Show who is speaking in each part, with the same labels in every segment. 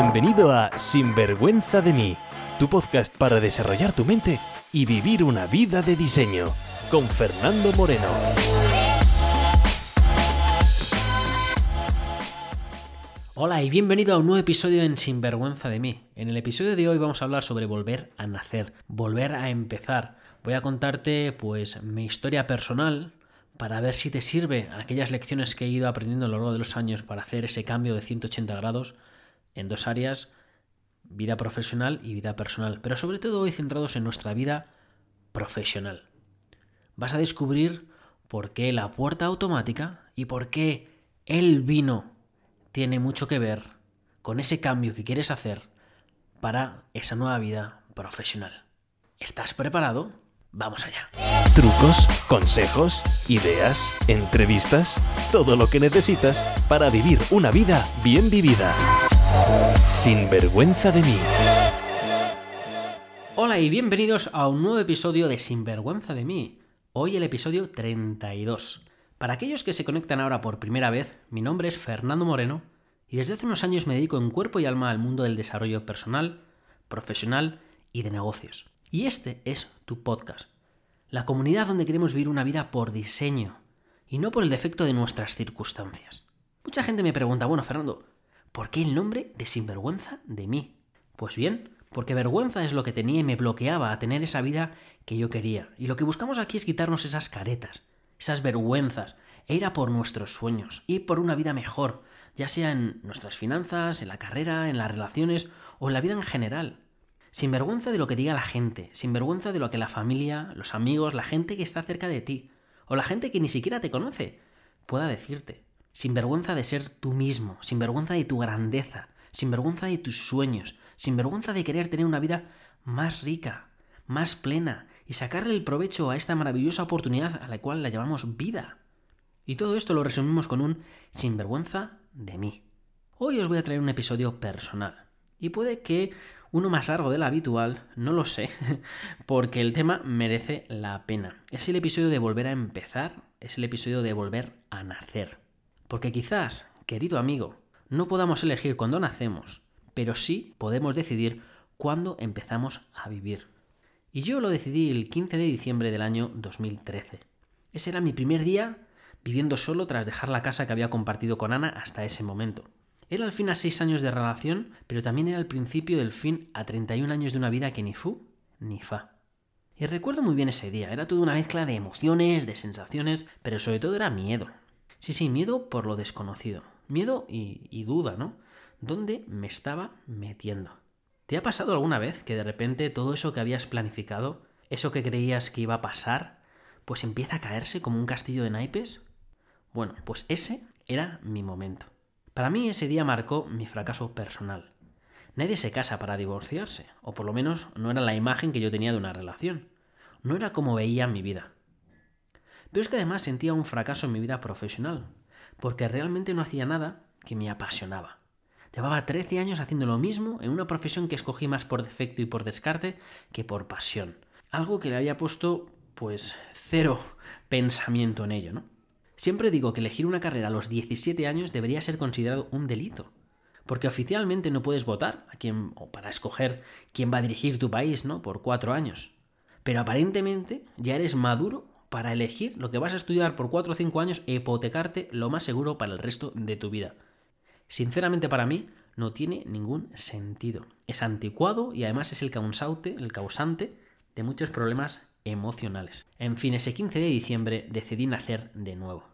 Speaker 1: Bienvenido a Sinvergüenza de mí, tu podcast para desarrollar tu mente y vivir una vida de diseño, con Fernando Moreno.
Speaker 2: Hola y bienvenido a un nuevo episodio en Sinvergüenza de mí. En el episodio de hoy vamos a hablar sobre volver a nacer, volver a empezar. Voy a contarte pues mi historia personal, para ver si te sirve aquellas lecciones que he ido aprendiendo a lo largo de los años para hacer ese cambio de 180 grados en dos áreas, vida profesional y vida personal, pero sobre todo hoy centrados en nuestra vida profesional. Vas a descubrir por qué la puerta automática y por qué el vino tiene mucho que ver con ese cambio que quieres hacer para esa nueva vida profesional. ¿Estás preparado? Vamos allá.
Speaker 1: Trucos, consejos, ideas, entrevistas, todo lo que necesitas para vivir una vida bien vivida. Sin vergüenza de mí.
Speaker 2: Hola y bienvenidos a un nuevo episodio de Sinvergüenza de mí. Hoy el episodio 32. Para aquellos que se conectan ahora por primera vez, mi nombre es Fernando Moreno y desde hace unos años me dedico en cuerpo y alma al mundo del desarrollo personal, profesional y de negocios. Y este es tu podcast, la comunidad donde queremos vivir una vida por diseño y no por el defecto de nuestras circunstancias. Mucha gente me pregunta, bueno, Fernando, ¿por qué el nombre de sinvergüenza de mí? Pues bien, porque vergüenza es lo que tenía y me bloqueaba a tener esa vida que yo quería. Y lo que buscamos aquí es quitarnos esas caretas, esas vergüenzas, e ir a por nuestros sueños, ir por una vida mejor, ya sea en nuestras finanzas, en la carrera, en las relaciones o en la vida en general sin vergüenza de lo que diga la gente, sin vergüenza de lo que la familia, los amigos, la gente que está cerca de ti, o la gente que ni siquiera te conoce, pueda decirte, sin vergüenza de ser tú mismo, sin vergüenza de tu grandeza, sin vergüenza de tus sueños, sin vergüenza de querer tener una vida más rica, más plena, y sacarle el provecho a esta maravillosa oportunidad a la cual la llamamos vida. Y todo esto lo resumimos con un sinvergüenza de mí. Hoy os voy a traer un episodio personal. Y puede que uno más largo del habitual, no lo sé, porque el tema merece la pena. Es el episodio de volver a empezar, es el episodio de volver a nacer. Porque quizás, querido amigo, no podamos elegir cuándo nacemos, pero sí podemos decidir cuándo empezamos a vivir. Y yo lo decidí el 15 de diciembre del año 2013. Ese era mi primer día viviendo solo tras dejar la casa que había compartido con Ana hasta ese momento. Era el fin a seis años de relación, pero también era el principio del fin a 31 años de una vida que ni fu ni fa. Y recuerdo muy bien ese día, era toda una mezcla de emociones, de sensaciones, pero sobre todo era miedo. Sí, sí, miedo por lo desconocido. Miedo y, duda, ¿no? ¿Dónde me estaba metiendo? ¿Te ha pasado alguna vez que de repente todo eso que habías planificado, eso que creías que iba a pasar, pues empieza a caerse como un castillo de naipes? Bueno, pues ese era mi momento. Para mí ese día marcó mi fracaso personal. Nadie se casa para divorciarse, o por lo menos no era la imagen que yo tenía de una relación. No era como veía mi vida. Pero es que además sentía un fracaso en mi vida profesional, porque realmente no hacía nada que me apasionaba. Llevaba 13 años haciendo lo mismo en una profesión que escogí más por defecto y por descarte que por pasión. Algo que le había puesto, pues, cero pensamiento en ello, ¿no? Siempre digo que elegir una carrera a los 17 años debería ser considerado un delito. Porque oficialmente no puedes votar a quién, o para escoger quién va a dirigir tu país, ¿no? Por cuatro años. Pero aparentemente ya eres maduro para elegir lo que vas a estudiar por cuatro o cinco años e hipotecarte lo más seguro para el resto de tu vida. Sinceramente para mí no tiene ningún sentido. Es anticuado y además es el causante, el causante de muchos problemas emocionales. En fin, ese 15 de diciembre decidí nacer de nuevo.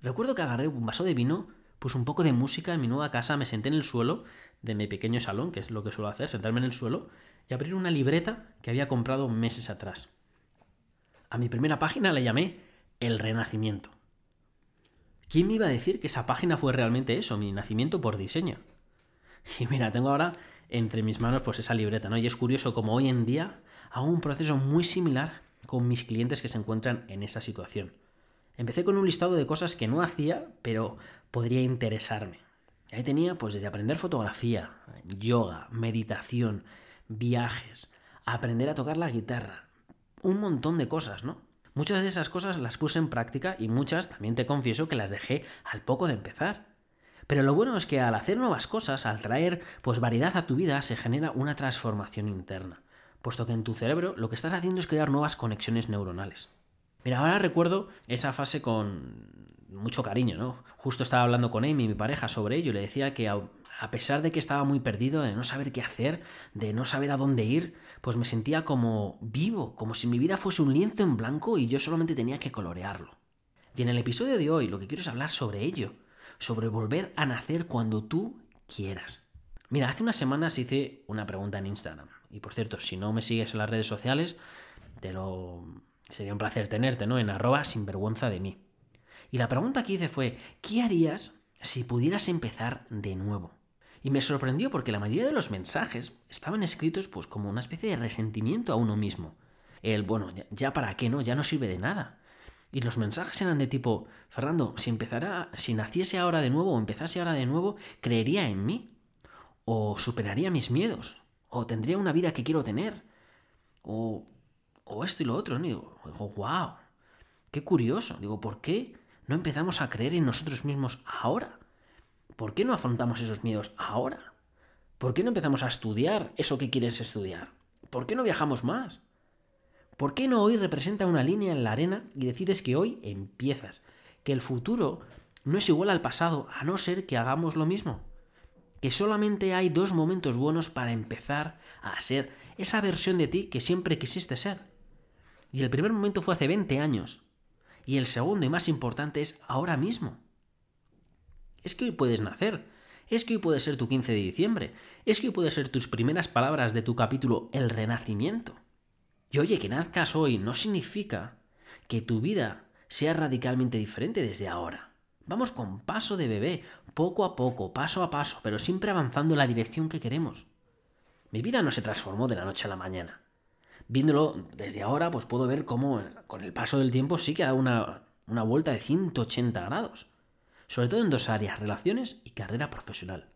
Speaker 2: Recuerdo que agarré un vaso de vino, puse un poco de música en mi nueva casa, me senté en el suelo de mi pequeño salón, que es lo que suelo hacer, sentarme en el suelo, y abrir una libreta que había comprado meses atrás. A mi primera página le llamé El Renacimiento. ¿Quién me iba a decir que esa página fue realmente eso, mi nacimiento por diseño? Y mira, tengo ahora entre mis manos pues esa libreta, ¿no? Y es curioso como hoy en día hago un proceso muy similar con mis clientes que se encuentran en esa situación. Empecé con un listado de cosas que no hacía, pero podría interesarme. Ahí tenía pues desde aprender fotografía, yoga, meditación, viajes, aprender a tocar la guitarra, un montón de cosas, ¿no? Muchas de esas cosas las puse en práctica y muchas también te confieso que las dejé al poco de empezar. Pero lo bueno es que al hacer nuevas cosas, al traer pues variedad a tu vida, se genera una transformación interna, puesto que en tu cerebro lo que estás haciendo es crear nuevas conexiones neuronales. Mira, ahora recuerdo esa fase con mucho cariño, ¿no? Justo estaba hablando con Amy, mi pareja, sobre ello y le decía que a pesar de que estaba muy perdido, de no saber qué hacer, de no saber a dónde ir, pues me sentía como vivo, como si mi vida fuese un lienzo en blanco y yo solamente tenía que colorearlo. Y en el episodio de hoy lo que quiero es hablar sobre ello, sobre volver a nacer cuando tú quieras. Mira, hace unas semanas hice una pregunta en Instagram. Y por cierto, si no me sigues en las redes sociales, te sería un placer tenerte, ¿no? En arroba sinvergüenza de mí. Y la pregunta que hice fue, ¿qué harías si pudieras empezar de nuevo? Y me sorprendió porque la mayoría de los mensajes estaban escritos pues como una especie de resentimiento a uno mismo. El, bueno, ya para qué, ¿no? Ya no sirve de nada. Y los mensajes eran de tipo, Fernando, si empezara, si naciese ahora de nuevo o empezase ahora de nuevo, creería en mí. O superaría mis miedos. O tendría una vida que quiero tener. O, o esto y lo otro. ¿no? digo, wow, qué curioso. Digo, ¿por qué no empezamos a creer en nosotros mismos ahora? ¿Por qué no afrontamos esos miedos ahora? ¿Por qué no empezamos a estudiar eso que quieres estudiar? ¿Por qué no viajamos más? ¿Por qué no hoy representa una línea en la arena y decides que hoy empiezas? Que el futuro no es igual al pasado, a no ser que hagamos lo mismo. Que solamente hay dos momentos buenos para empezar a ser esa versión de ti que siempre quisiste ser. Y el primer momento fue hace 20 años. Y el segundo y más importante es ahora mismo. Es que hoy puedes nacer. Es que hoy puede ser tu 15 de diciembre. Es que hoy puede ser tus primeras palabras de tu capítulo El Renacimiento. Y oye, que nazcas hoy no significa que tu vida sea radicalmente diferente desde ahora. Vamos con paso de bebé, poco a poco, paso a paso, pero siempre avanzando en la dirección que queremos. Mi vida no se transformó de la noche a la mañana. Viéndolo desde ahora, pues puedo ver cómo con el paso del tiempo sí que da una, una vuelta de 180 grados. Sobre todo en dos áreas, relaciones y carrera profesional.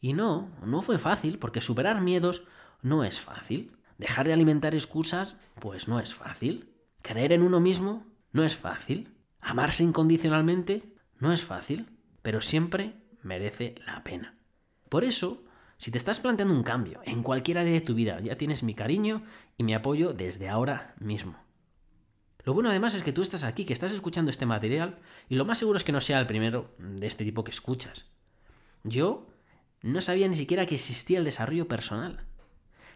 Speaker 2: Y no, no fue fácil, porque superar miedos no es fácil. Dejar de alimentar excusas, pues no es fácil. Creer en uno mismo, no es fácil. Amarse incondicionalmente, no es fácil, pero siempre merece la pena. Por eso, si te estás planteando un cambio en cualquier área de tu vida, ya tienes mi cariño y mi apoyo desde ahora mismo. Lo bueno además es que tú estás aquí, que estás escuchando este material y lo más seguro es que no sea el primero de este tipo que escuchas. Yo no sabía ni siquiera que existía el desarrollo personal.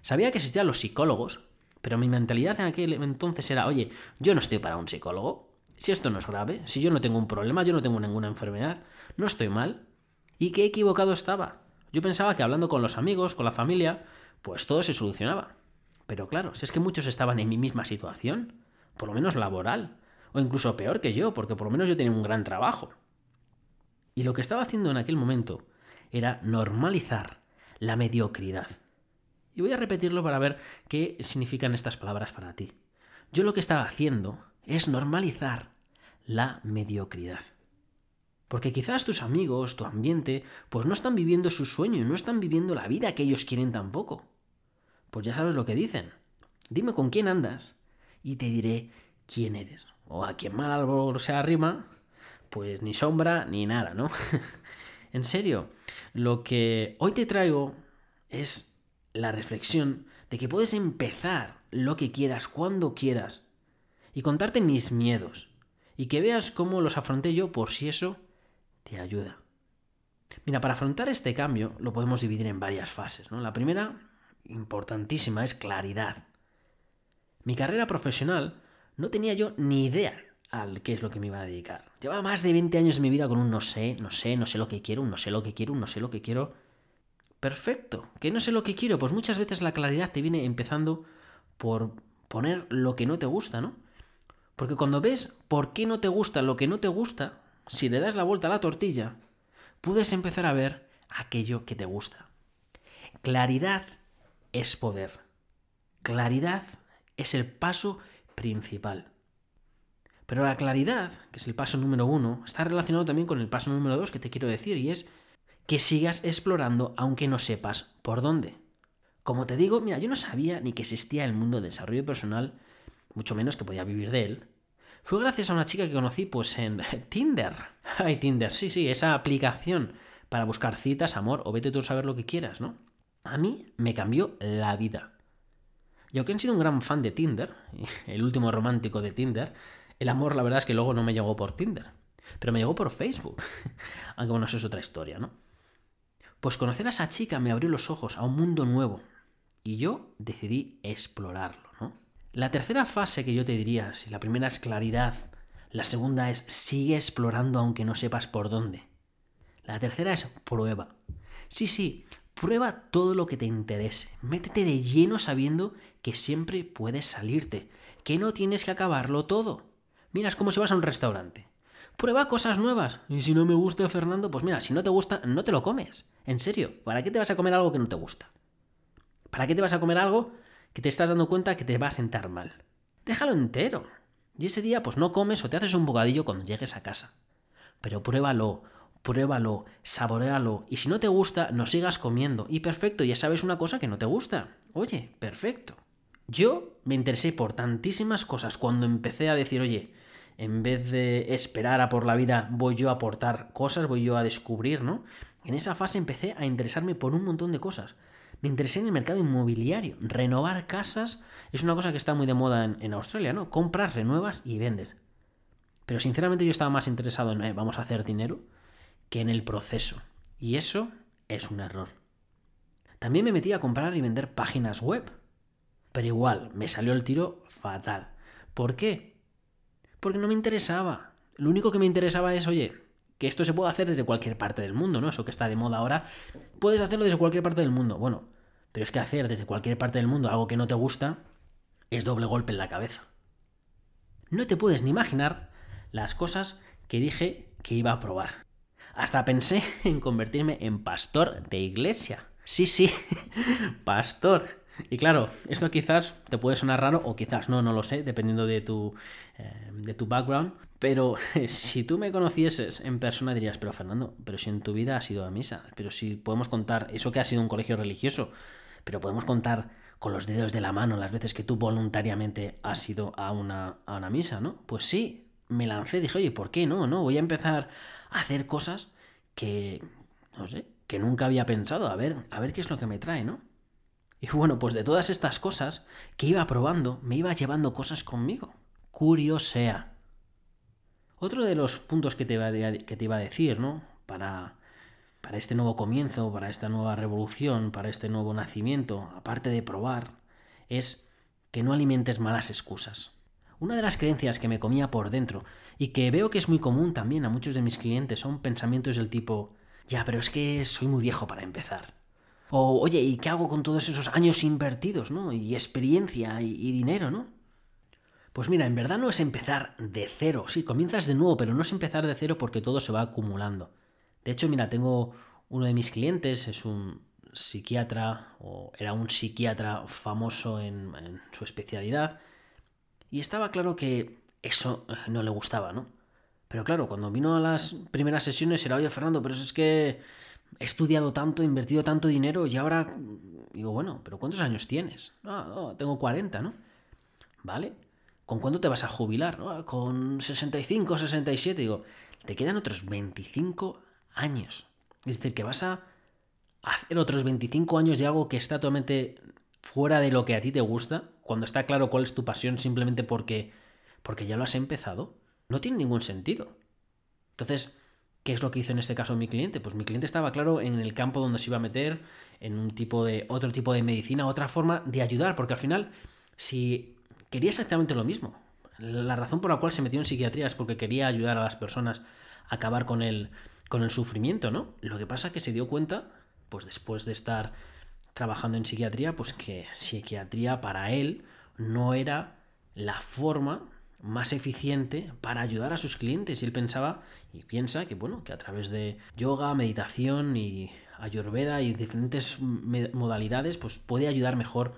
Speaker 2: Sabía que existían los psicólogos, pero mi mentalidad en aquel entonces era, oye, yo no estoy para un psicólogo. Si esto no es grave, si yo no tengo un problema, yo no tengo ninguna enfermedad, no estoy mal. ¿Y qué equivocado estaba? Yo pensaba que hablando con los amigos, con la familia, pues todo se solucionaba. Pero claro, si es que muchos estaban en mi misma situación, por lo menos laboral, o incluso peor que yo, porque por lo menos yo tenía un gran trabajo. Y lo que estaba haciendo en aquel momento era normalizar la mediocridad. Y voy a repetirlo para ver qué significan estas palabras para ti. Yo lo que estaba haciendo es normalizar la mediocridad. Porque quizás tus amigos, tu ambiente, pues no están viviendo su sueño y no están viviendo la vida que ellos quieren tampoco. Pues ya sabes lo que dicen. Dime con quién andas y te diré quién eres. O a quien mal árbol se arrima, pues ni sombra ni nada, ¿no? en serio, lo que hoy te traigo es la reflexión de que puedes empezar lo que quieras cuando quieras y contarte mis miedos y que veas cómo los afronté yo por si eso te ayuda. Mira, para afrontar este cambio lo podemos dividir en varias fases. ¿no? La primera, importantísima, es claridad. Mi carrera profesional no tenía yo ni idea al qué es lo que me iba a dedicar. Llevaba más de 20 años de mi vida con un no sé, no sé, no sé lo que quiero, no sé lo que quiero, no sé lo que quiero Perfecto. ¿Que no sé lo que quiero? Pues muchas veces la claridad te viene empezando por poner lo que no te gusta, ¿no? Porque cuando ves por qué no te gusta lo que no te gusta, si le das la vuelta a la tortilla, puedes empezar a ver aquello que te gusta. Claridad es poder. Claridad es el paso principal. Pero la claridad, que es el paso número uno, está relacionado también con el paso número dos que te quiero decir, y es que sigas explorando aunque no sepas por dónde. Como te digo, mira, yo no sabía ni que existía el mundo del desarrollo personal, mucho menos que podía vivir de él. Fue gracias a una chica que conocí pues en Tinder. Ay, Tinder, sí, sí, esa aplicación para buscar citas, amor o vete tú a saber lo que quieras, ¿no? A mí me cambió la vida. Y aunque he sido un gran fan de Tinder, el último romántico de Tinder, el amor la verdad es que luego no me llegó por Tinder, pero me llegó por Facebook. Aunque bueno, eso es otra historia, ¿no? Pues conocer a esa chica me abrió los ojos a un mundo nuevo y yo decidí explorarlo, ¿no? La tercera fase que yo te diría, si la primera es claridad, la segunda es sigue explorando aunque no sepas por dónde. La tercera es prueba. Sí, sí, Prueba todo lo que te interese. Métete de lleno sabiendo que siempre puedes salirte, que no tienes que acabarlo todo. Mira, es como si vas a un restaurante. Prueba cosas nuevas. Y si no me gusta Fernando, pues mira, si no te gusta, no te lo comes. En serio, ¿para qué te vas a comer algo que no te gusta? ¿Para qué te vas a comer algo que te estás dando cuenta que te va a sentar mal? Déjalo entero. Y ese día, pues no comes o te haces un bocadillo cuando llegues a casa. Pero pruébalo, pruébalo, saborealo y si no te gusta, no sigas comiendo. Y perfecto, ya sabes una cosa que no te gusta. Oye, perfecto. Yo me interesé por tantísimas cosas cuando empecé a decir, oye, en vez de esperar a por la vida, voy yo a aportar cosas, voy yo a descubrir, ¿no? En esa fase empecé a interesarme por un montón de cosas. Me interesé en el mercado inmobiliario. Renovar casas es una cosa que está muy de moda en, Australia, ¿no? Compras, renuevas y vendes. Pero sinceramente yo estaba más interesado en, eh, vamos a hacer dinero, que en el proceso. Y eso es un error. También me metí a comprar y vender páginas web. Pero igual, me salió el tiro fatal. ¿Por qué? Porque no me interesaba. Lo único que me interesaba es, oye, que esto se puede hacer desde cualquier parte del mundo, ¿no? Eso que está de moda ahora, puedes hacerlo desde cualquier parte del mundo. Bueno, pero es que hacer desde cualquier parte del mundo algo que no te gusta es doble golpe en la cabeza. No te puedes ni imaginar las cosas que dije que iba a probar. Hasta pensé en convertirme en pastor de iglesia. Sí, sí, pastor. Y claro, esto quizás te puede sonar raro o quizás no, no lo sé, dependiendo de tu, eh, de tu background. Pero si tú me conocieses en persona dirías, pero Fernando, pero si en tu vida has ido a misa, pero si podemos contar, eso que ha sido un colegio religioso, pero podemos contar con los dedos de la mano las veces que tú voluntariamente has ido a una, a una misa, ¿no? Pues sí, me lancé, dije, oye, ¿por qué no? No, voy a empezar hacer cosas que, no sé, que nunca había pensado, a ver, a ver qué es lo que me trae, ¿no? Y bueno, pues de todas estas cosas que iba probando, me iba llevando cosas conmigo. Curiosea. Otro de los puntos que te iba a, que te iba a decir, ¿no? Para, para este nuevo comienzo, para esta nueva revolución, para este nuevo nacimiento, aparte de probar, es que no alimentes malas excusas. Una de las creencias que me comía por dentro y que veo que es muy común también a muchos de mis clientes son pensamientos del tipo, ya, pero es que soy muy viejo para empezar. O, oye, ¿y qué hago con todos esos años invertidos, ¿no? Y experiencia y, dinero, ¿no? Pues mira, en verdad no es empezar de cero. Sí, comienzas de nuevo, pero no es empezar de cero porque todo se va acumulando. De hecho, mira, tengo uno de mis clientes, es un psiquiatra, o era un psiquiatra famoso en su especialidad, y estaba claro que eso eh, no le gustaba, ¿no? Pero claro, cuando vino a las primeras sesiones era, oye, Fernando, pero es que he estudiado tanto, he invertido tanto dinero y ahora digo, bueno, pero ¿cuántos años tienes? Ah, tengo 40, ¿no? ¿Vale? ¿Con cuánto te vas a jubilar? Ah, con 65, 67. Digo, te quedan otros 25 años. Es decir, que vas a hacer otros 25 años de algo que está totalmente fuera de lo que a ti te gusta, cuando está claro cuál es tu pasión simplemente porque, porque ya lo has empezado, no tiene ningún sentido. Entonces, ¿qué es lo que hizo en este caso mi cliente? Pues mi cliente estaba claro en el campo donde se iba a meter, en un tipo de, otro tipo de medicina, otra forma de ayudar, porque al final, si quería exactamente lo mismo, la razón por la cual se metió en psiquiatría es porque quería ayudar a las personas a acabar con el, con el sufrimiento, ¿no? Lo que pasa es que se dio cuenta, pues después de estar trabajando en psiquiatría, pues que psiquiatría para él no era la forma más eficiente para ayudar a sus clientes. Y él pensaba y piensa que, bueno, que a través de yoga, meditación y ayurveda y diferentes modalidades, pues puede ayudar mejor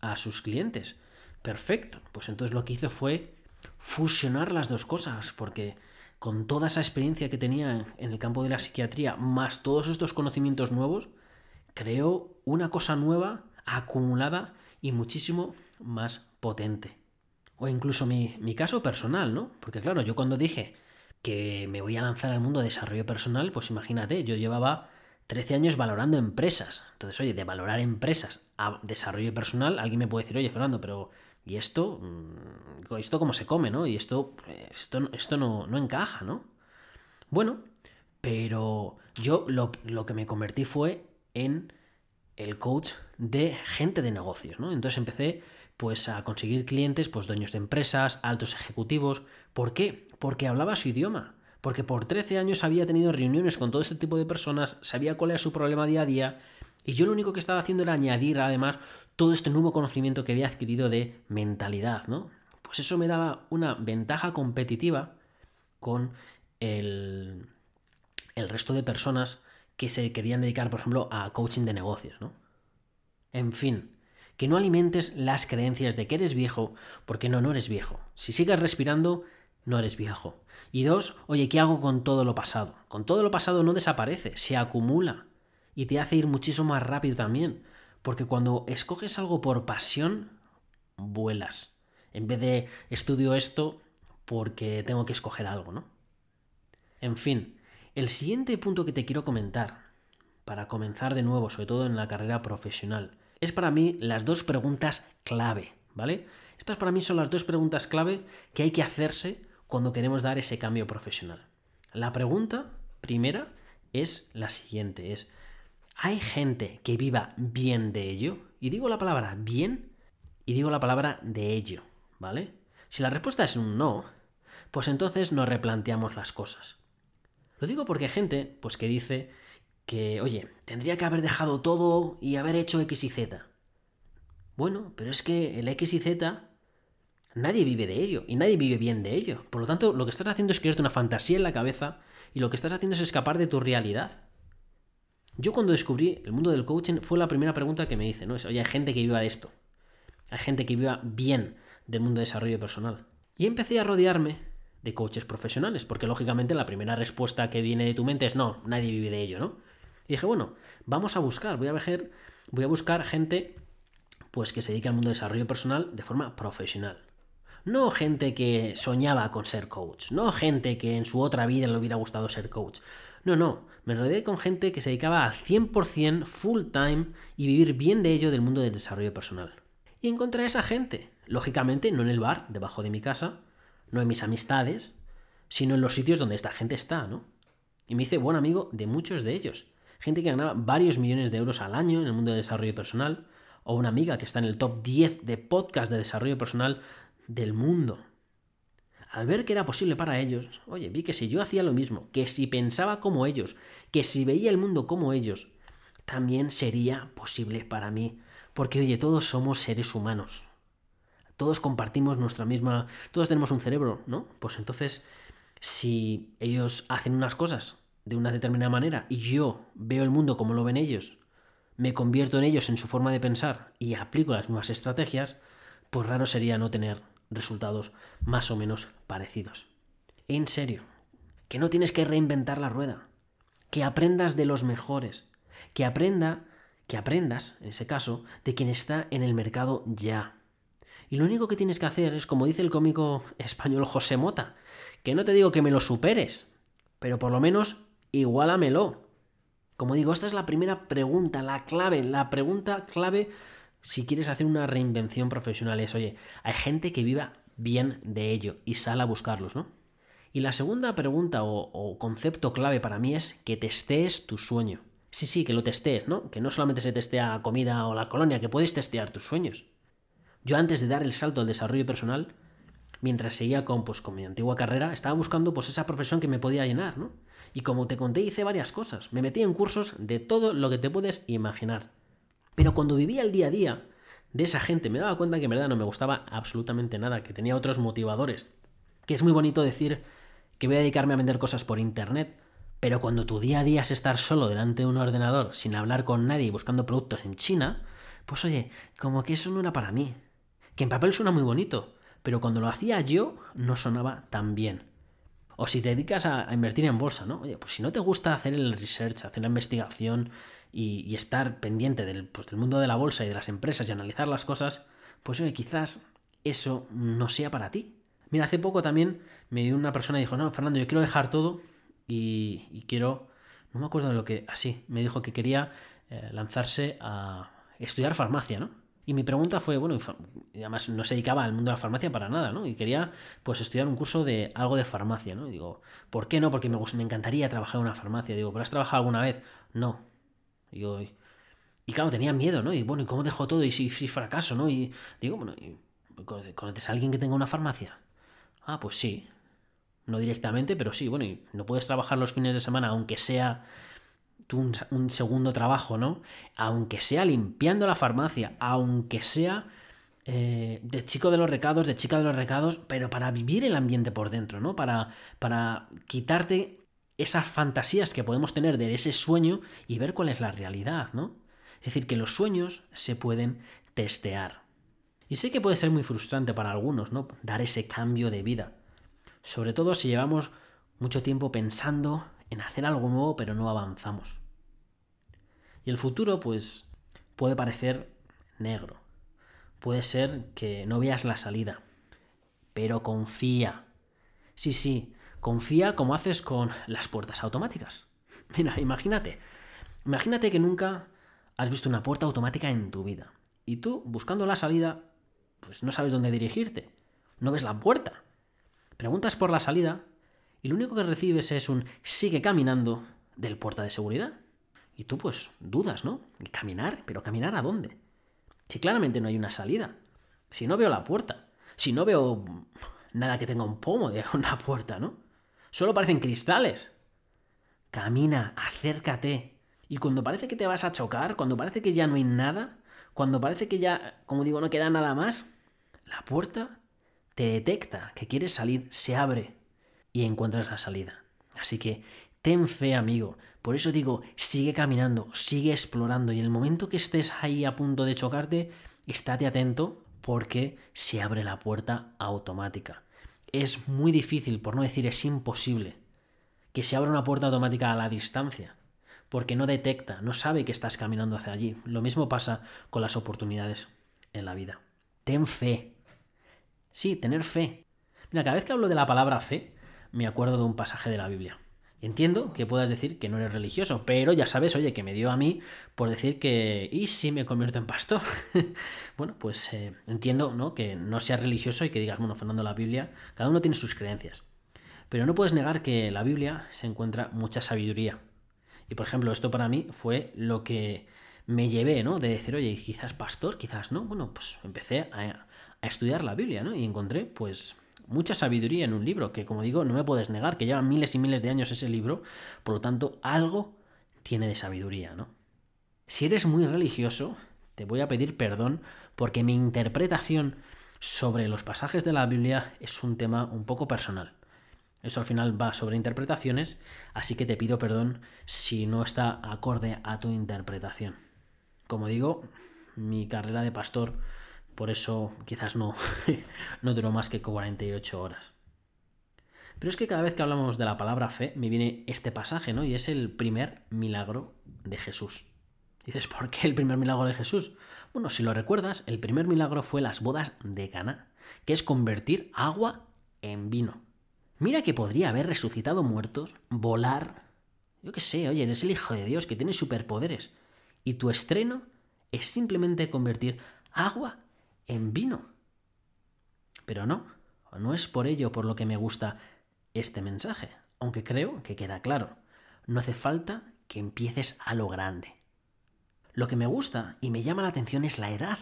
Speaker 2: a sus clientes. Perfecto. Pues entonces lo que hizo fue fusionar las dos cosas, porque con toda esa experiencia que tenía en el campo de la psiquiatría, más todos estos conocimientos nuevos, creó una cosa nueva, acumulada y muchísimo más potente. O incluso mi, caso personal, ¿no? Porque claro, yo cuando dije, que me voy a lanzar al mundo de desarrollo personal, pues imagínate, yo llevaba 13 años valorando empresas. Entonces, oye, de valorar empresas a desarrollo personal, alguien me puede decir, oye, Fernando, pero ¿y esto? Mm, ¿Esto cómo se come, no? Y esto, esto, esto no, no encaja, ¿no? Bueno, pero yo lo, lo que me convertí fue en el coach de gente de negocios, ¿no? Entonces empecé pues a conseguir clientes, pues dueños de empresas, altos ejecutivos. ¿Por qué? Porque hablaba su idioma. Porque por 13 años había tenido reuniones con todo este tipo de personas, sabía cuál era su problema día a día, y yo lo único que estaba haciendo era añadir además todo este nuevo conocimiento que había adquirido de mentalidad, ¿no? Pues eso me daba una ventaja competitiva con el, el resto de personas que se querían dedicar, por ejemplo, a coaching de negocios, ¿no? En fin, que no alimentes las creencias de que eres viejo, porque no, no eres viejo. Si sigues respirando, no eres viejo. Y dos, oye, ¿qué hago con todo lo pasado? Con todo lo pasado no desaparece, se acumula y te hace ir muchísimo más rápido también, porque cuando escoges algo por pasión, vuelas. En vez de estudio esto porque tengo que escoger algo, ¿no? En fin, el siguiente punto que te quiero comentar, para comenzar de nuevo, sobre todo en la carrera profesional, es para mí las dos preguntas clave, ¿vale? Estas para mí son las dos preguntas clave que hay que hacerse cuando queremos dar ese cambio profesional. La pregunta primera es la siguiente, es ¿hay gente que viva bien de ello? Y digo la palabra bien y digo la palabra de ello, ¿vale? Si la respuesta es un no, pues entonces nos replanteamos las cosas. Lo digo porque hay gente pues, que dice que, oye, tendría que haber dejado todo y haber hecho X y Z. Bueno, pero es que el X y Z nadie vive de ello y nadie vive bien de ello. Por lo tanto, lo que estás haciendo es crearte una fantasía en la cabeza y lo que estás haciendo es escapar de tu realidad. Yo cuando descubrí el mundo del coaching fue la primera pregunta que me hice, ¿no? Es, oye, hay gente que viva de esto. Hay gente que viva bien del mundo de desarrollo personal. Y empecé a rodearme de coaches profesionales, porque lógicamente la primera respuesta que viene de tu mente es no, nadie vive de ello, ¿no? Y dije, bueno, vamos a buscar, voy a, ver, voy a buscar gente pues que se dedique al mundo de desarrollo personal de forma profesional. No gente que soñaba con ser coach, no gente que en su otra vida le hubiera gustado ser coach. No, no, me rodeé con gente que se dedicaba al 100% full time y vivir bien de ello del mundo del desarrollo personal. Y encontré a esa gente, lógicamente no en el bar, debajo de mi casa, no en mis amistades, sino en los sitios donde esta gente está, ¿no? Y me hice buen amigo de muchos de ellos. Gente que ganaba varios millones de euros al año en el mundo de desarrollo personal, o una amiga que está en el top 10 de podcast de desarrollo personal del mundo. Al ver que era posible para ellos, oye, vi que si yo hacía lo mismo, que si pensaba como ellos, que si veía el mundo como ellos, también sería posible para mí. Porque, oye, todos somos seres humanos todos compartimos nuestra misma, todos tenemos un cerebro, ¿no? Pues entonces, si ellos hacen unas cosas de una determinada manera y yo veo el mundo como lo ven ellos, me convierto en ellos en su forma de pensar y aplico las mismas estrategias, pues raro sería no tener resultados más o menos parecidos. En serio, que no tienes que reinventar la rueda, que aprendas de los mejores, que aprenda, que aprendas, en ese caso, de quien está en el mercado ya. Y lo único que tienes que hacer es, como dice el cómico español José Mota, que no te digo que me lo superes, pero por lo menos igualamelo. Como digo, esta es la primera pregunta, la clave, la pregunta clave si quieres hacer una reinvención profesional es, oye, hay gente que viva bien de ello y sale a buscarlos, ¿no? Y la segunda pregunta o, o, concepto clave para mí es que testees tu sueño. Sí, sí, que lo testees, ¿no? Que no solamente se testea la comida o la colonia, que puedes testear tus sueños. Yo antes de dar el salto al desarrollo personal, mientras seguía con, pues, con mi antigua carrera, estaba buscando pues, esa profesión que me podía llenar, ¿no? Y como te conté, hice varias cosas. Me metí en cursos de todo lo que te puedes imaginar. Pero cuando vivía el día a día de esa gente, me daba cuenta que en verdad no me gustaba absolutamente nada, que tenía otros motivadores. Que es muy bonito decir que voy a dedicarme a vender cosas por internet, pero cuando tu día a día es estar solo delante de un ordenador, sin hablar con nadie y buscando productos en China, pues oye, como que eso no era para mí que en papel suena muy bonito, pero cuando lo hacía yo no sonaba tan bien. O si te dedicas a, invertir en bolsa, ¿no? Oye, pues si no te gusta hacer el research, hacer la investigación y, estar pendiente del, pues, del mundo de la bolsa y de las empresas y analizar las cosas, pues oye, quizás eso no sea para ti. Mira, hace poco también me dio una persona y dijo, no, Fernando, yo quiero dejar todo y, quiero, no me acuerdo de lo que, así, me dijo que quería eh, lanzarse a estudiar farmacia, ¿no? Y mi pregunta fue, bueno, y además no se dedicaba al mundo de la farmacia para nada, ¿no? Y quería pues estudiar un curso de algo de farmacia, ¿no? Digo, ¿por qué no? Porque me, me encantaría trabajar en una farmacia. Digo, ¿pero has trabajado alguna vez? No. Digo, y, y claro, tenía miedo, ¿no? Y bueno, ¿y cómo dejo todo? Y si, fracaso, ¿no? Y digo, bueno, ¿conoces a alguien que tenga una farmacia? Ah, pues sí. No directamente, pero sí, bueno, y no puedes trabajar los fines de semana, aunque sea un, un segundo trabajo, ¿no? Aunque sea limpiando la farmacia, aunque sea eh, de chico de los recados, de chica de los recados, pero para vivir el ambiente por dentro, ¿no? Para, para quitarte esas fantasías que podemos tener de ese sueño y ver cuál es la realidad, ¿no? Es decir, que los sueños se pueden testear. Y sé que puede ser muy frustrante para algunos, ¿no? Dar ese cambio de vida. Sobre todo si llevamos mucho tiempo pensando en hacer algo nuevo pero no avanzamos. Y el futuro pues puede parecer negro. Puede ser que no veas la salida. Pero confía. Sí, sí, confía como haces con las puertas automáticas. Mira, imagínate. Imagínate que nunca has visto una puerta automática en tu vida. Y tú, buscando la salida, pues no sabes dónde dirigirte. No ves la puerta. Preguntas por la salida y lo único que recibes es un sigue caminando del puerta de seguridad. Y tú pues dudas, ¿no? ¿Y caminar? ¿Pero caminar a dónde? Si claramente no hay una salida. Si no veo la puerta. Si no veo nada que tenga un pomo de una puerta, ¿no? Solo parecen cristales. Camina, acércate. Y cuando parece que te vas a chocar, cuando parece que ya no hay nada, cuando parece que ya, como digo, no queda nada más, la puerta te detecta que quieres salir, se abre y encuentras la salida. Así que ten fe, amigo. Por eso digo, sigue caminando, sigue explorando y en el momento que estés ahí a punto de chocarte, estate atento porque se abre la puerta automática. Es muy difícil, por no decir es imposible, que se abra una puerta automática a la distancia, porque no detecta, no sabe que estás caminando hacia allí. Lo mismo pasa con las oportunidades en la vida. Ten fe. Sí, tener fe. Mira, cada vez que hablo de la palabra fe, me acuerdo de un pasaje de la Biblia. Entiendo que puedas decir que no eres religioso, pero ya sabes, oye, que me dio a mí por decir que, ¿y si me convierto en pastor? bueno, pues eh, entiendo ¿no? que no seas religioso y que digas, bueno, Fernando, la Biblia, cada uno tiene sus creencias. Pero no puedes negar que la Biblia se encuentra mucha sabiduría. Y por ejemplo, esto para mí fue lo que me llevé, ¿no? De decir, oye, quizás pastor, quizás no. Bueno, pues empecé a, a estudiar la Biblia, ¿no? Y encontré, pues, mucha sabiduría en un libro, que como digo, no me puedes negar, que lleva miles y miles de años ese libro, por lo tanto, algo tiene de sabiduría, ¿no? Si eres muy religioso, te voy a pedir perdón porque mi interpretación sobre los pasajes de la Biblia es un tema un poco personal. Eso al final va sobre interpretaciones, así que te pido perdón si no está acorde a tu interpretación. Como digo, mi carrera de pastor por eso quizás no, no duró más que 48 horas. Pero es que cada vez que hablamos de la palabra fe, me viene este pasaje, ¿no? Y es el primer milagro de Jesús. Dices, ¿por qué el primer milagro de Jesús? Bueno, si lo recuerdas, el primer milagro fue las bodas de Caná, que es convertir agua en vino. Mira que podría haber resucitado muertos, volar. Yo qué sé, oye, eres el Hijo de Dios que tiene superpoderes. Y tu estreno es simplemente convertir agua en vino. Pero no, no es por ello por lo que me gusta este mensaje, aunque creo que queda claro. No hace falta que empieces a lo grande. Lo que me gusta y me llama la atención es la edad.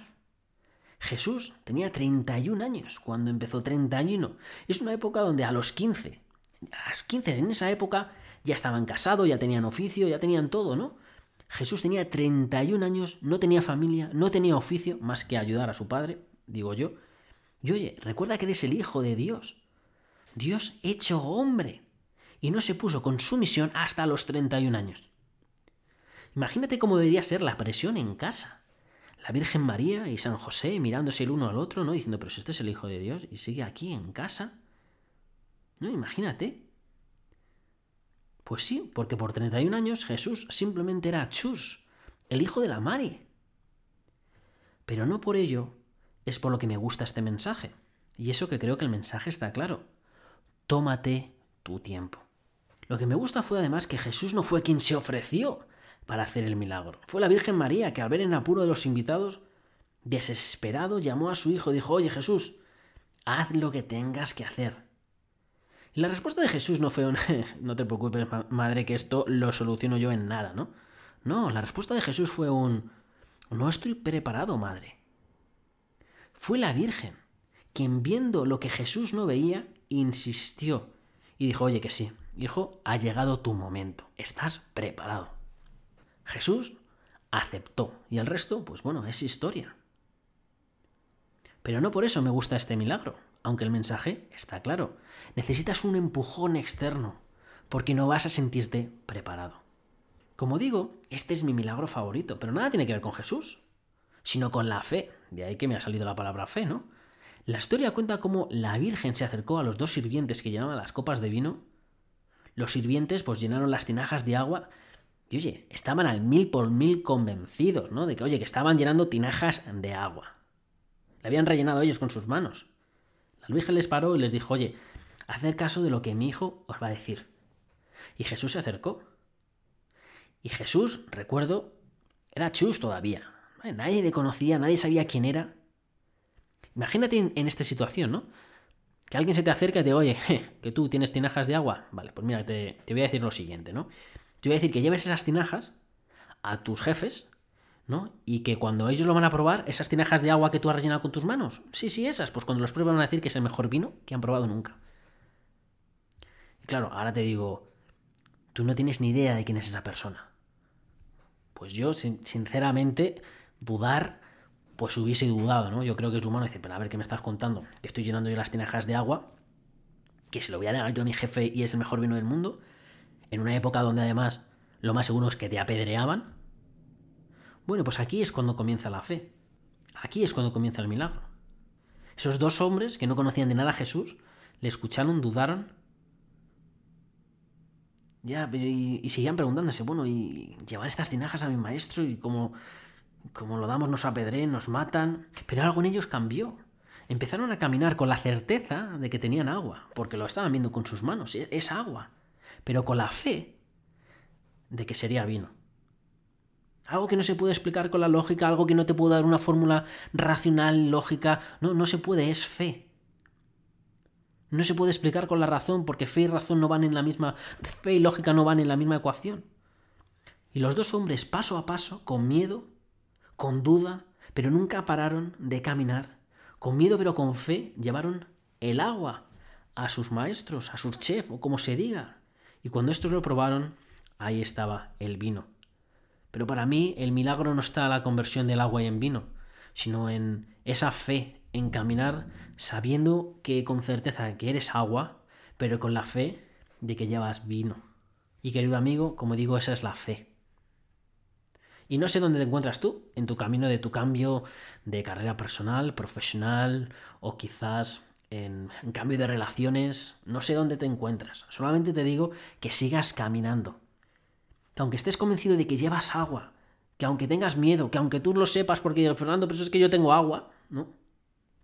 Speaker 2: Jesús tenía 31 años cuando empezó 31. Es una época donde a los 15, a los 15 en esa época ya estaban casados, ya tenían oficio, ya tenían todo, ¿no? Jesús tenía 31 años, no tenía familia, no tenía oficio más que ayudar a su padre, digo yo. Y oye, recuerda que eres el Hijo de Dios. Dios hecho hombre. Y no se puso con su misión hasta los 31 años. Imagínate cómo debería ser la presión en casa. La Virgen María y San José mirándose el uno al otro, ¿no? Diciendo, pero si este es el Hijo de Dios y sigue aquí en casa. No, imagínate. Pues sí, porque por 31 años Jesús simplemente era Chus, el hijo de la Mari. Pero no por ello es por lo que me gusta este mensaje. Y eso que creo que el mensaje está claro. Tómate tu tiempo. Lo que me gusta fue además que Jesús no fue quien se ofreció para hacer el milagro. Fue la Virgen María que al ver en apuro de los invitados, desesperado, llamó a su hijo y dijo, oye Jesús, haz lo que tengas que hacer. La respuesta de Jesús no fue un, no te preocupes, madre, que esto lo soluciono yo en nada, ¿no? No, la respuesta de Jesús fue un, no estoy preparado, madre. Fue la Virgen quien viendo lo que Jesús no veía, insistió y dijo, oye que sí, hijo, ha llegado tu momento, estás preparado. Jesús aceptó y el resto, pues bueno, es historia. Pero no por eso me gusta este milagro, aunque el mensaje está claro. Necesitas un empujón externo, porque no vas a sentirte preparado. Como digo, este es mi milagro favorito, pero nada tiene que ver con Jesús, sino con la fe. De ahí que me ha salido la palabra fe, ¿no? La historia cuenta cómo la Virgen se acercó a los dos sirvientes que llenaban las copas de vino. Los sirvientes pues llenaron las tinajas de agua y oye, estaban al mil por mil convencidos, ¿no? De que, oye, que estaban llenando tinajas de agua. Le habían rellenado ellos con sus manos. La Virgen les paró y les dijo, oye, haced caso de lo que mi hijo os va a decir. Y Jesús se acercó. Y Jesús, recuerdo, era chus todavía. Nadie le conocía, nadie sabía quién era. Imagínate en, esta situación, ¿no? Que alguien se te acerca y te oye, que tú tienes tinajas de agua. Vale, pues mira, te, te voy a decir lo siguiente, ¿no? Te voy a decir que lleves esas tinajas a tus jefes, ¿no? Y que cuando ellos lo van a probar, esas tinajas de agua que tú has rellenado con tus manos, sí, sí, esas, pues cuando los prueban van a decir que es el mejor vino que han probado nunca. Y claro, ahora te digo, tú no tienes ni idea de quién es esa persona. Pues yo, sinceramente, dudar pues hubiese dudado, ¿no? Yo creo que es humano dice, pero a ver, ¿qué me estás contando? Que estoy llenando yo las tinajas de agua, que se lo voy a dar yo a mi jefe y es el mejor vino del mundo, en una época donde además lo más seguro es que te apedreaban. Bueno, pues aquí es cuando comienza la fe. Aquí es cuando comienza el milagro. Esos dos hombres que no conocían de nada a Jesús, le escucharon, dudaron. Ya, y, seguían preguntándose, bueno, y llevar estas tinajas a mi maestro y como como lo damos nos apedreen, nos matan, pero algo en ellos cambió. Empezaron a caminar con la certeza de que tenían agua, porque lo estaban viendo con sus manos, e-, es agua, pero con la fe de que sería vino. Algo que no se puede explicar con la lógica, algo que no te puede dar una fórmula racional, lógica, no, no se puede, es fe. No se puede explicar con la razón, porque fe y razón no van en la misma, fe y lógica no van en la misma ecuación. Y los dos hombres, paso a paso, con miedo, con duda, pero nunca pararon de caminar. Con miedo pero con fe llevaron el agua a sus maestros, a sus chefs o como se diga. Y cuando estos lo probaron, ahí estaba el vino. Pero para mí el milagro no está en la conversión del agua en vino, sino en esa fe, en caminar sabiendo que con certeza que eres agua, pero con la fe de que llevas vino. Y querido amigo, como digo, esa es la fe. Y no sé dónde te encuentras tú, en tu camino de tu cambio de carrera personal, profesional o quizás en, cambio de relaciones. No sé dónde te encuentras. Solamente te digo que sigas caminando. Que aunque estés convencido de que llevas agua, que aunque tengas miedo, que aunque tú lo sepas porque Fernando, pero eso es que yo tengo agua, ¿no?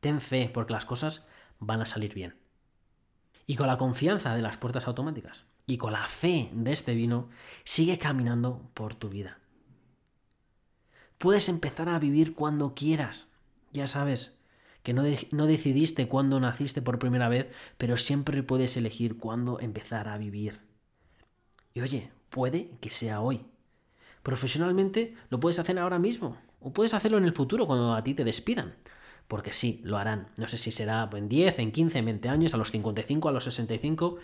Speaker 2: Ten fe porque las cosas van a salir bien. Y con la confianza de las puertas automáticas y con la fe de este vino, sigue caminando por tu vida. Puedes empezar a vivir cuando quieras. Ya sabes que no, no decidiste cuándo naciste por primera vez, pero siempre puedes elegir cuándo empezar a vivir. Y oye, puede que sea hoy. Profesionalmente lo puedes hacer ahora mismo, o puedes hacerlo en el futuro cuando a ti te despidan. Porque sí, lo harán. No sé si será en 10, en 15, en 20 años, a los 55, a los 65.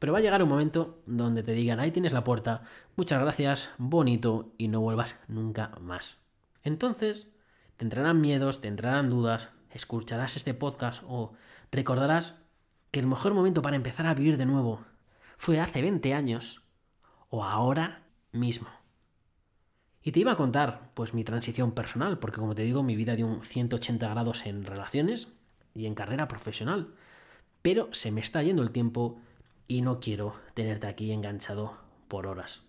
Speaker 2: Pero va a llegar un momento donde te digan, ahí tienes la puerta, muchas gracias, bonito, y no vuelvas nunca más. Entonces, te entrarán miedos, te entrarán dudas, escucharás este podcast o recordarás que el mejor momento para empezar a vivir de nuevo fue hace 20 años o ahora mismo. Y te iba a contar, pues, mi transición personal, porque como te digo, mi vida dio un 180 grados en relaciones y en carrera profesional. Pero se me está yendo el tiempo y no quiero tenerte aquí enganchado por horas.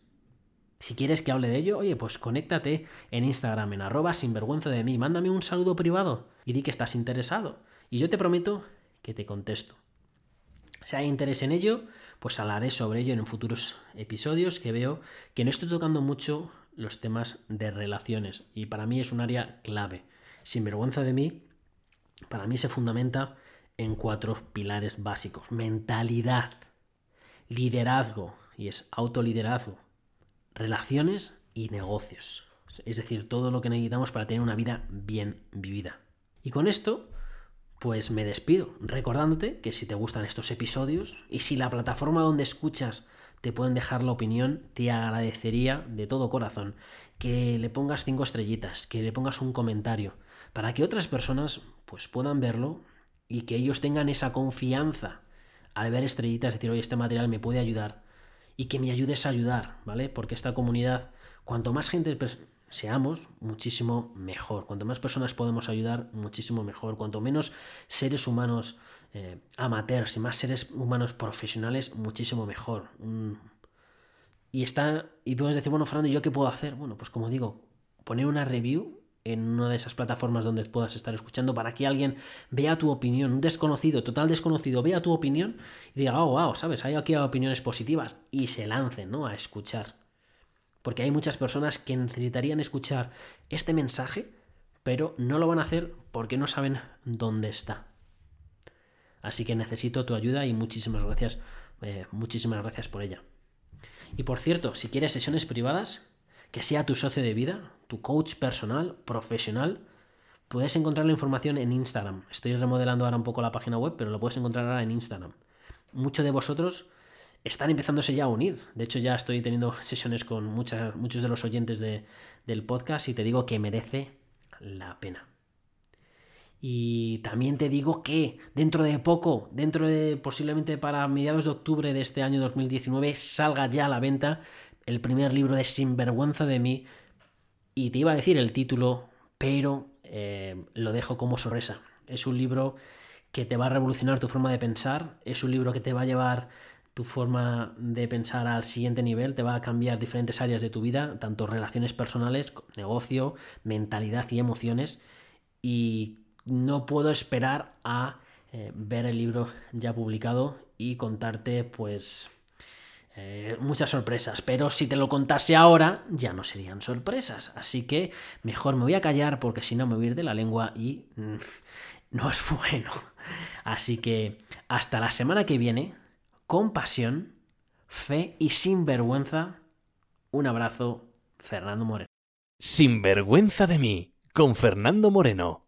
Speaker 2: Si quieres que hable de ello, oye, pues conéctate en Instagram, en arroba sinvergüenza de mí, mándame un saludo privado y di que estás interesado. Y yo te prometo que te contesto. Si hay interés en ello, pues hablaré sobre ello en futuros episodios que veo que no estoy tocando mucho los temas de relaciones y para mí es un área clave. Sin vergüenza de mí, para mí se fundamenta en cuatro pilares básicos. Mentalidad, liderazgo, y es autoliderazgo, relaciones y negocios. Es decir, todo lo que necesitamos para tener una vida bien vivida. Y con esto, pues me despido, recordándote que si te gustan estos episodios y si la plataforma donde escuchas te pueden dejar la opinión, te agradecería de todo corazón que le pongas cinco estrellitas, que le pongas un comentario, para que otras personas pues puedan verlo y que ellos tengan esa confianza al ver estrellitas, decir, oye, este material me puede ayudar y que me ayudes a ayudar, ¿vale? Porque esta comunidad, cuanto más gente seamos, muchísimo mejor. Cuanto más personas podemos ayudar, muchísimo mejor. Cuanto menos seres humanos eh, amateurs y más seres humanos profesionales, muchísimo mejor. Mm. Y está, y puedes decir, bueno, Fernando, ¿yo qué puedo hacer? Bueno, pues como digo, poner una review en una de esas plataformas donde puedas estar escuchando para que alguien vea tu opinión, un desconocido, total desconocido, vea tu opinión y diga, oh, wow, ¿sabes? Hay aquí opiniones positivas y se lancen, ¿no? A escuchar. Porque hay muchas personas que necesitarían escuchar este mensaje, pero no lo van a hacer porque no saben dónde está. Así que necesito tu ayuda y muchísimas gracias, eh, muchísimas gracias por ella. Y por cierto, si quieres sesiones privadas, que sea tu socio de vida, tu coach personal, profesional, puedes encontrar la información en Instagram. Estoy remodelando ahora un poco la página web, pero lo puedes encontrar ahora en Instagram. Muchos de vosotros están empezándose ya a unir. De hecho, ya estoy teniendo sesiones con muchos de los oyentes del podcast y te digo que merece la pena. Y también te digo que dentro de poco, dentro de posiblemente para mediados de octubre de este año 2019, salga ya a la venta el primer libro de Sinvergüenza de mí. Y te iba a decir el título, pero eh, lo dejo como sorpresa. Es un libro que te va a revolucionar tu forma de pensar, es un libro que te va a llevar tu forma de pensar al siguiente nivel, te va a cambiar diferentes áreas de tu vida, tanto relaciones personales, negocio, mentalidad y emociones. Y no puedo esperar a eh, ver el libro ya publicado y contarte pues eh, muchas sorpresas, pero si te lo contase ahora ya no serían sorpresas, así que mejor me voy a callar porque si no me voy a ir de la lengua y mm, no es bueno. Así que hasta la semana que viene, con pasión, fe y sin vergüenza, un abrazo, Fernando Moreno.
Speaker 1: Sin vergüenza de mí, con Fernando Moreno.